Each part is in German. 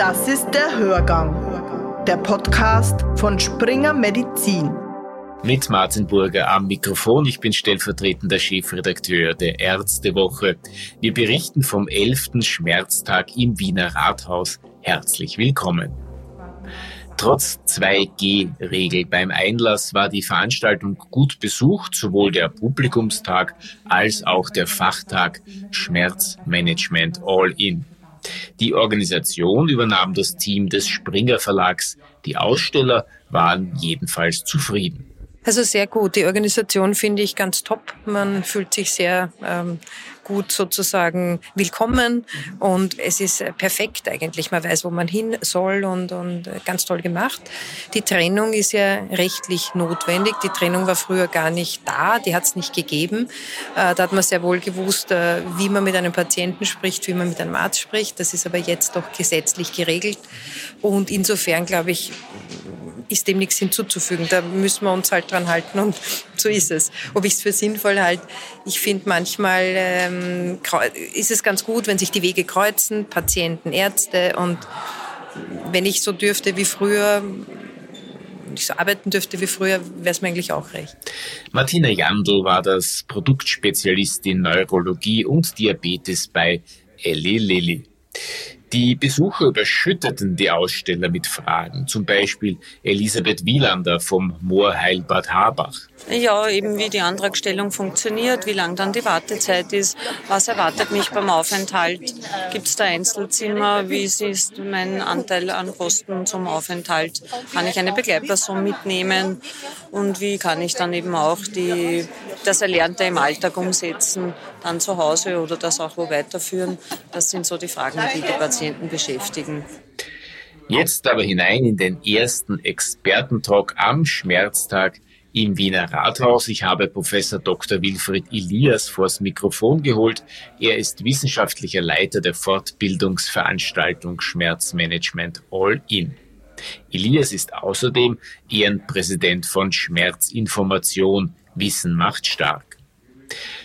Das ist der Hörgang, der Podcast von Springer Medizin. Mit Martin Burger am Mikrofon. Ich bin stellvertretender Chefredakteur der Ärztewoche. Wir berichten vom 11. Schmerztag im Wiener Rathaus. Herzlich willkommen. Trotz 2G-Regel beim Einlass war die Veranstaltung gut besucht, sowohl der Publikumstag als auch der Fachtag Schmerzmanagement All-In. Die Organisation übernahm das Team des Springer Verlags. Die Aussteller waren jedenfalls zufrieden. Also sehr gut. Die Organisation finde ich ganz top. Man fühlt sich sehr ähm, gut sozusagen willkommen und es ist perfekt eigentlich. Man weiß, wo man hin soll und, und ganz toll gemacht. Die Trennung ist ja rechtlich notwendig. Die Trennung war früher gar nicht da, die hat es nicht gegeben. Äh, da hat man sehr wohl gewusst, äh, wie man mit einem Patienten spricht, wie man mit einem Arzt spricht. Das ist aber jetzt doch gesetzlich geregelt und insofern glaube ich, ist dem nichts hinzuzufügen. Da müssen wir uns halt dran halten und so ist es. Ob ich es für sinnvoll halte, ich finde manchmal ähm, ist es ganz gut, wenn sich die Wege kreuzen, Patienten, Ärzte und wenn ich so dürfte wie früher, ich so arbeiten dürfte wie früher, wäre es mir eigentlich auch recht. Martina Jandl war das Produktspezialistin Neurologie und Diabetes bei Eli Lilly. Die Besucher überschütteten die Aussteller mit Fragen, zum Beispiel Elisabeth Wielander vom Moorheilbad Habach. Ja, eben wie die Antragstellung funktioniert, wie lang dann die Wartezeit ist, was erwartet mich beim Aufenthalt, gibt es da Einzelzimmer, wie ist mein Anteil an Kosten zum Aufenthalt, kann ich eine Begleitperson mitnehmen? Und wie kann ich dann eben auch die, das Erlernte im Alltag umsetzen, dann zu Hause oder das auch wo weiterführen. Das sind so die Fragen, die die Patienten beschäftigen. Jetzt aber hinein in den ersten Expertentalk am Schmerztag im Wiener Rathaus. Ich habe Professor Dr. Wilfried Elias vors Mikrofon geholt. Er ist wissenschaftlicher Leiter der Fortbildungsveranstaltung Schmerzmanagement All In. Elias ist außerdem Ehrenpräsident von Schmerzinformation Wissen macht stark.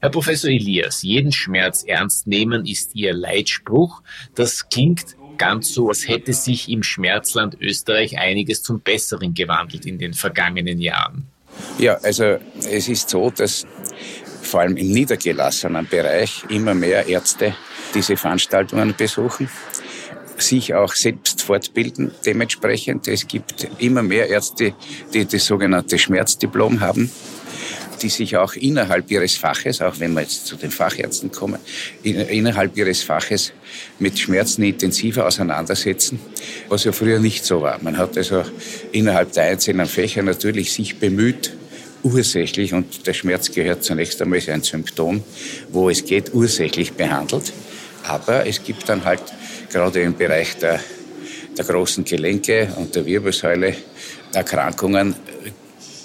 Herr Professor Elias, jeden Schmerz ernst nehmen ist Ihr Leitspruch. Das klingt ganz so, als hätte sich im Schmerzland Österreich einiges zum Besseren gewandelt in den vergangenen Jahren. Ja, also es ist so, dass vor allem im niedergelassenen Bereich immer mehr Ärzte diese Veranstaltungen besuchen, sich auch selbst fortbilden dementsprechend. Es gibt immer mehr Ärzte, die das sogenannte Schmerzdiplom haben die sich auch innerhalb ihres Faches, auch wenn wir jetzt zu den Fachärzten kommen, innerhalb ihres Faches mit Schmerzen intensiver auseinandersetzen, was ja früher nicht so war. Man hat also innerhalb der einzelnen Fächer natürlich sich bemüht, ursächlich, und der Schmerz gehört zunächst einmal ein Symptom, wo es geht, ursächlich behandelt. Aber es gibt dann halt gerade im Bereich der, der großen Gelenke und der Wirbelsäule Erkrankungen,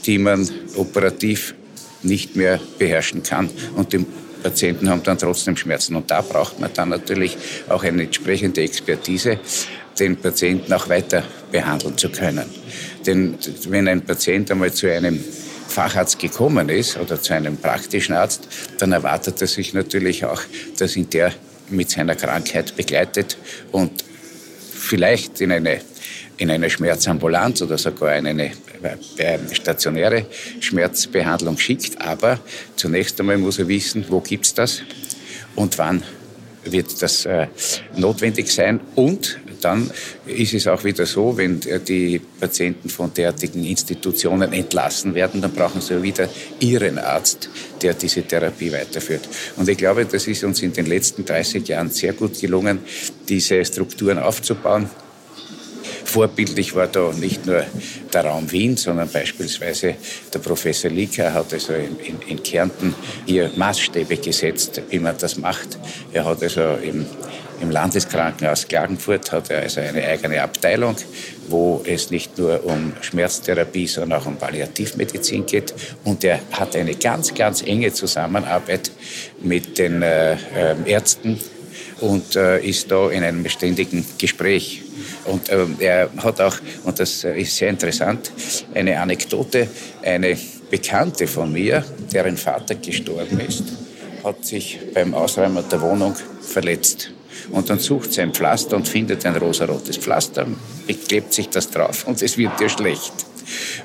die man operativ nicht mehr beherrschen kann. Und die Patienten haben dann trotzdem Schmerzen. Und da braucht man dann natürlich auch eine entsprechende Expertise, den Patienten auch weiter behandeln zu können. Denn wenn ein Patient einmal zu einem Facharzt gekommen ist oder zu einem praktischen Arzt, dann erwartet er sich natürlich auch, dass ihn der mit seiner Krankheit begleitet und vielleicht in eine, in eine Schmerzambulanz oder sogar in eine stationäre Schmerzbehandlung schickt. Aber zunächst einmal muss er wissen, wo gibt es das und wann wird das äh, notwendig sein. Und dann ist es auch wieder so, wenn die Patienten von derartigen Institutionen entlassen werden, dann brauchen sie wieder ihren Arzt, der diese Therapie weiterführt. Und ich glaube, das ist uns in den letzten 30 Jahren sehr gut gelungen, diese Strukturen aufzubauen. Vorbildlich war da nicht nur der Raum Wien, sondern beispielsweise der Professor Lieker hat also in, in, in Kärnten hier Maßstäbe gesetzt, wie man das macht. Er hat also im, im Landeskrankenhaus Klagenfurt hat er also eine eigene Abteilung, wo es nicht nur um Schmerztherapie, sondern auch um Palliativmedizin geht. Und er hat eine ganz, ganz enge Zusammenarbeit mit den äh, ähm, Ärzten und äh, ist da in einem ständigen Gespräch. Und ähm, er hat auch, und das ist sehr interessant, eine Anekdote, eine Bekannte von mir, deren Vater gestorben ist, hat sich beim Ausräumen der Wohnung verletzt. Und dann sucht sie ein Pflaster und findet ein rosarotes Pflaster, beklebt sich das drauf und es wird ihr schlecht.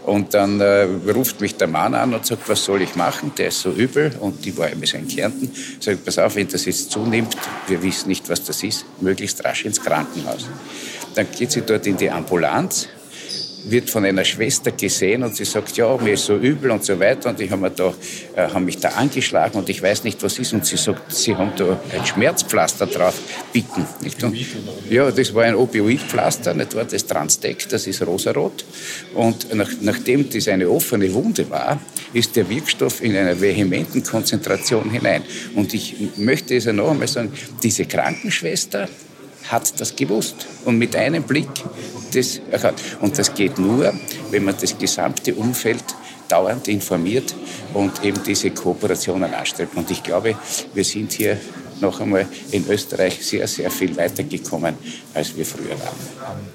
Und dann äh, ruft mich der Mann an und sagt, was soll ich machen? Der ist so übel und die war immer so in Kärnten. Sagt, pass auf, wenn das jetzt zunimmt, wir wissen nicht, was das ist, möglichst rasch ins Krankenhaus. Dann geht sie dort in die Ambulanz wird von einer Schwester gesehen und sie sagt, ja, mir ist so übel und so weiter und ich habe da, äh, hab mich da angeschlagen und ich weiß nicht, was ist und sie sagt, sie haben da ein Schmerzpflaster drauf bieten. Nicht? Und, ja, das war ein Opioidpflaster, nicht wahr? das Transdeck, das ist rosarot und nach, nachdem das eine offene Wunde war, ist der Wirkstoff in einer vehementen Konzentration hinein. Und ich möchte es ja noch einmal sagen, diese Krankenschwester, hat das gewusst und mit einem Blick das erkannt. Und das geht nur, wenn man das gesamte Umfeld dauernd informiert und eben diese Kooperationen anstrebt. Und ich glaube, wir sind hier noch einmal in Österreich sehr, sehr viel weitergekommen, als wir früher waren.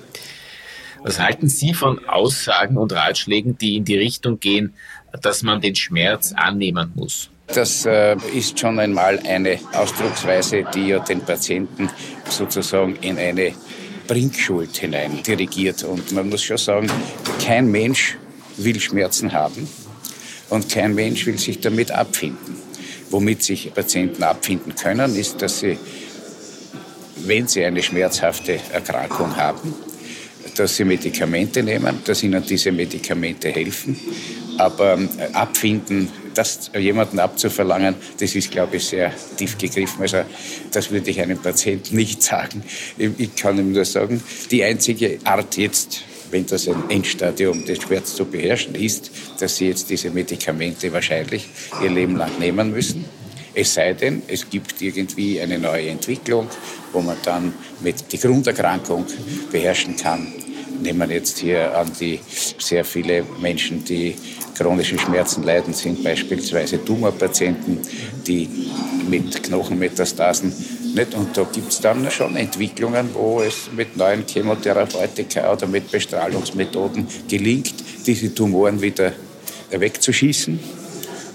Was halten Sie von Aussagen und Ratschlägen, die in die Richtung gehen, dass man den Schmerz annehmen muss? Das äh, ist schon einmal eine Ausdrucksweise, die ja den Patienten sozusagen in eine Bringschuld hinein dirigiert. Und man muss schon sagen, kein Mensch will Schmerzen haben und kein Mensch will sich damit abfinden. Womit sich Patienten abfinden können, ist, dass sie, wenn sie eine schmerzhafte Erkrankung haben, dass sie Medikamente nehmen, dass ihnen diese Medikamente helfen. Aber äh, abfinden das jemanden abzuverlangen, das ist, glaube ich, sehr tief gegriffen. Also das würde ich einem Patienten nicht sagen. Ich kann ihm nur sagen, die einzige Art jetzt, wenn das ein Endstadium des Schmerz zu beherrschen ist, dass sie jetzt diese Medikamente wahrscheinlich ihr Leben lang nehmen müssen. Es sei denn, es gibt irgendwie eine neue Entwicklung, wo man dann mit die Grunderkrankung beherrschen kann. Nehmen wir jetzt hier an die sehr viele Menschen, die chronischen Schmerzen leiden, sind beispielsweise Tumorpatienten, die mit Knochenmetastasen nicht? Und da gibt es dann schon Entwicklungen, wo es mit neuen Chemotherapeutika oder mit Bestrahlungsmethoden gelingt, diese Tumoren wieder wegzuschießen.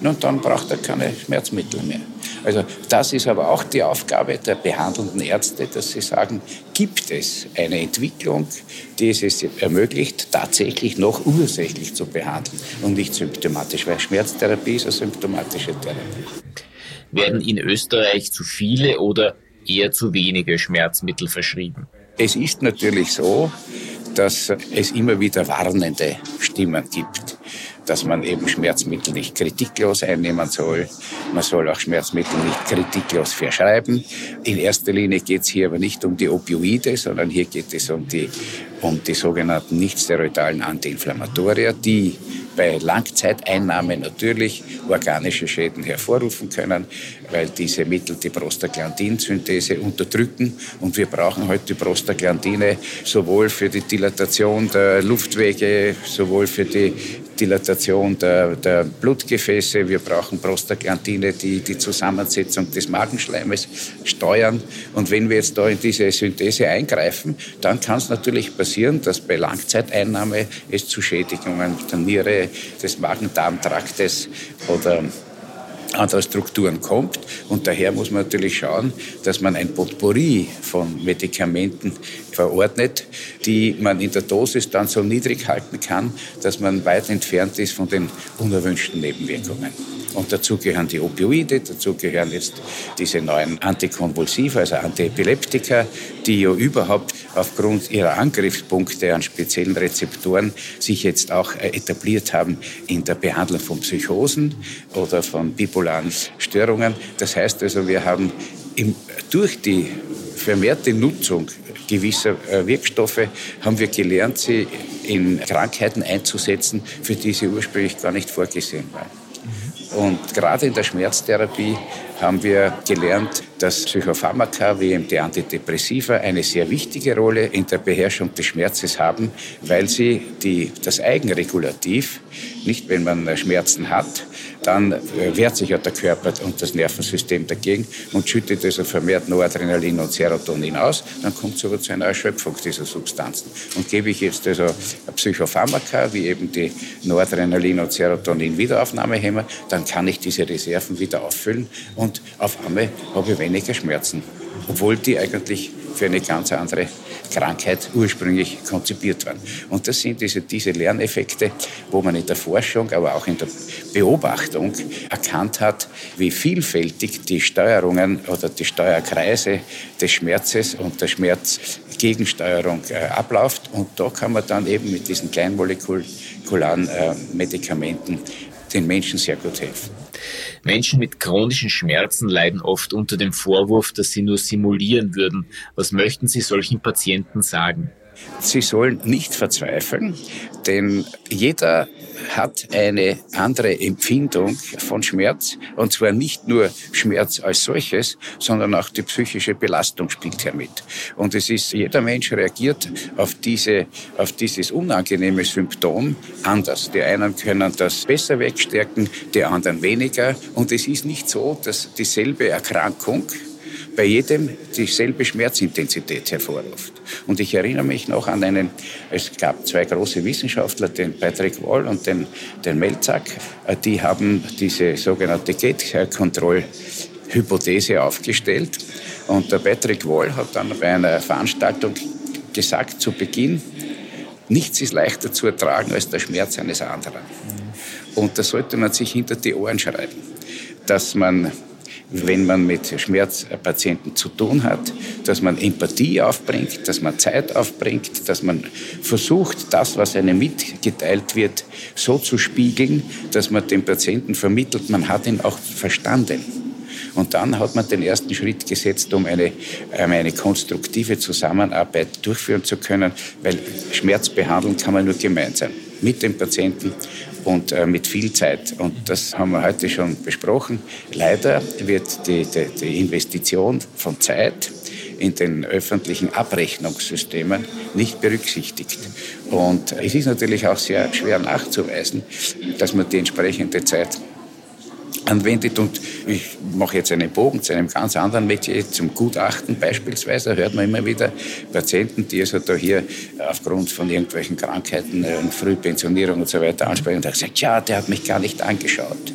Und dann braucht er keine Schmerzmittel mehr. Also das ist aber auch die Aufgabe der behandelnden Ärzte, dass sie sagen, gibt es eine Entwicklung, die es ermöglicht, tatsächlich noch ursächlich zu behandeln und nicht symptomatisch, weil Schmerztherapie ist eine symptomatische Therapie. Werden in Österreich zu viele oder eher zu wenige Schmerzmittel verschrieben? Es ist natürlich so, dass es immer wieder warnende Stimmen gibt dass man eben Schmerzmittel nicht kritiklos einnehmen soll. Man soll auch Schmerzmittel nicht kritiklos verschreiben. In erster Linie geht es hier aber nicht um die Opioide, sondern hier geht es um die, um die sogenannten nicht-steroidalen Antiinflammatoria, die bei Langzeiteinnahme natürlich organische Schäden hervorrufen können, weil diese Mittel die Prostaglandinsynthese unterdrücken. Und wir brauchen heute die Prostaglandine sowohl für die Dilatation der Luftwege, sowohl für die Dilatation der, der Blutgefäße. Wir brauchen Prostaglandine, die die Zusammensetzung des Magenschleimes steuern. Und wenn wir jetzt da in diese Synthese eingreifen, dann kann es natürlich passieren, dass bei Langzeiteinnahme es zu Schädigungen der Niere, des Magen-Darm-Traktes oder anderer Strukturen kommt. Und daher muss man natürlich schauen, dass man ein Potpourri von Medikamenten verordnet, die man in der Dosis dann so niedrig halten kann, dass man weit entfernt ist von den unerwünschten Nebenwirkungen. Und dazu gehören die Opioide, dazu gehören jetzt diese neuen Antikonvulsiva, also Antiepileptika, die ja überhaupt aufgrund ihrer Angriffspunkte an speziellen Rezeptoren sich jetzt auch äh, etabliert haben in der Behandlung von Psychosen oder von bipolaren Störungen. Das heißt also, wir haben im, durch die vermehrte Nutzung gewisser äh, Wirkstoffe haben wir gelernt, sie in Krankheiten einzusetzen, für die sie ursprünglich gar nicht vorgesehen waren. Und gerade in der Schmerztherapie haben wir gelernt, dass Psychopharmaka wie eben die Antidepressiva eine sehr wichtige Rolle in der Beherrschung des Schmerzes haben, weil sie die, das Eigenregulativ, nicht wenn man Schmerzen hat, dann äh, wehrt sich ja der Körper und das Nervensystem dagegen und schüttet also vermehrt Noradrenalin und Serotonin aus. Dann kommt es aber zu einer Erschöpfung dieser Substanzen. Und gebe ich jetzt also Psychopharmaka, wie eben die Noradrenalin und Serotonin Wiederaufnahmehämmer, dann kann ich diese Reserven wieder auffüllen und auf einmal habe ich weniger Schmerzen. obwohl die eigentlich für eine ganz andere Krankheit ursprünglich konzipiert waren. Und das sind diese, diese Lerneffekte, wo man in der Forschung, aber auch in der Beobachtung erkannt hat, wie vielfältig die Steuerungen oder die Steuerkreise des Schmerzes und der Schmerzgegensteuerung äh, abläuft. Und da kann man dann eben mit diesen kleinmolekularen äh, Medikamenten den Menschen sehr gut helfen. Menschen mit chronischen Schmerzen leiden oft unter dem Vorwurf, dass sie nur simulieren würden. Was möchten Sie solchen Patienten sagen? Sie sollen nicht verzweifeln, denn jeder hat eine andere Empfindung von Schmerz. Und zwar nicht nur Schmerz als solches, sondern auch die psychische Belastung spielt hier mit. Und es ist, jeder Mensch reagiert auf diese, auf dieses unangenehme Symptom anders. Die einen können das besser wegstärken, die anderen weniger. Und es ist nicht so, dass dieselbe Erkrankung bei jedem dieselbe Schmerzintensität hervorruft. Und ich erinnere mich noch an einen, es gab zwei große Wissenschaftler, den Patrick Wall und den, den Melzack, die haben diese sogenannte Gate-Control-Hypothese aufgestellt. Und der Patrick Wall hat dann bei einer Veranstaltung gesagt zu Beginn, nichts ist leichter zu ertragen als der Schmerz eines anderen. Und da sollte man sich hinter die Ohren schreiben, dass man wenn man mit Schmerzpatienten zu tun hat, dass man Empathie aufbringt, dass man Zeit aufbringt, dass man versucht, das, was einem mitgeteilt wird, so zu spiegeln, dass man dem Patienten vermittelt, man hat ihn auch verstanden. Und dann hat man den ersten Schritt gesetzt, um eine, um eine konstruktive Zusammenarbeit durchführen zu können, weil Schmerz behandeln kann man nur gemeinsam mit dem Patienten und äh, mit viel Zeit. Und das haben wir heute schon besprochen. Leider wird die, die, die Investition von Zeit in den öffentlichen Abrechnungssystemen nicht berücksichtigt. Und es ist natürlich auch sehr schwer nachzuweisen, dass man die entsprechende Zeit anwendet. Und ich mache jetzt einen Bogen zu einem ganz anderen Metier, zum Gutachten beispielsweise. Da hört man immer wieder Patienten, die also da hier aufgrund von irgendwelchen Krankheiten, äh, Frühpensionierung und so weiter ansprechen und sagen, ja, der hat mich gar nicht angeschaut.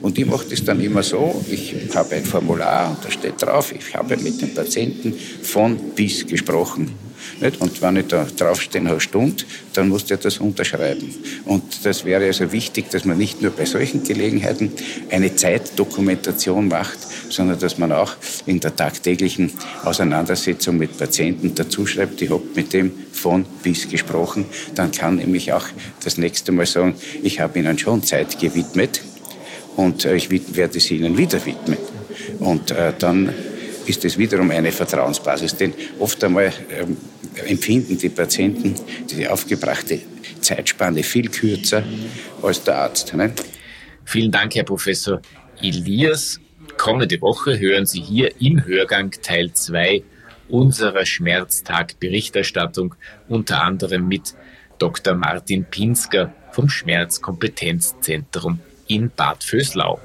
Und ich mache das dann immer so, ich habe ein Formular und da steht drauf, ich habe mit dem Patienten von bis gesprochen. Nicht? Und wenn ich da draufstehen habe, Stunde, dann muss der das unterschreiben. Und das wäre also wichtig, dass man nicht nur bei solchen Gelegenheiten eine Zeitdokumentation macht, sondern dass man auch in der tagtäglichen Auseinandersetzung mit Patienten dazu schreibt, ich habe mit dem von bis gesprochen. Dann kann nämlich auch das nächste Mal sagen, ich habe Ihnen schon Zeit gewidmet und äh, ich werde sie Ihnen wieder widmen. Und äh, dann ist es wiederum eine Vertrauensbasis. Denn oft einmal ähm, empfinden die Patienten die aufgebrachte Zeitspanne viel kürzer als der Arzt. Ne? Vielen Dank, Herr Professor Elias. Kommende Woche hören Sie hier im Hörgang Teil 2 unserer Schmerztag-Berichterstattung, unter anderem mit Dr. Martin Pinsker vom Schmerzkompetenzzentrum in Bad Vöslau.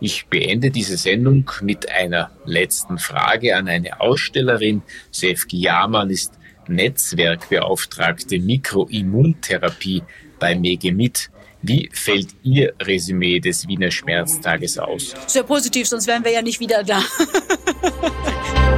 Ich beende diese Sendung mit einer letzten Frage an eine Ausstellerin. Sefki Jamann ist Netzwerkbeauftragte Mikroimmuntherapie bei Megemit. Wie fällt Ihr Resümee des Wiener Schmerztages aus? Sehr positiv, sonst wären wir ja nicht wieder da.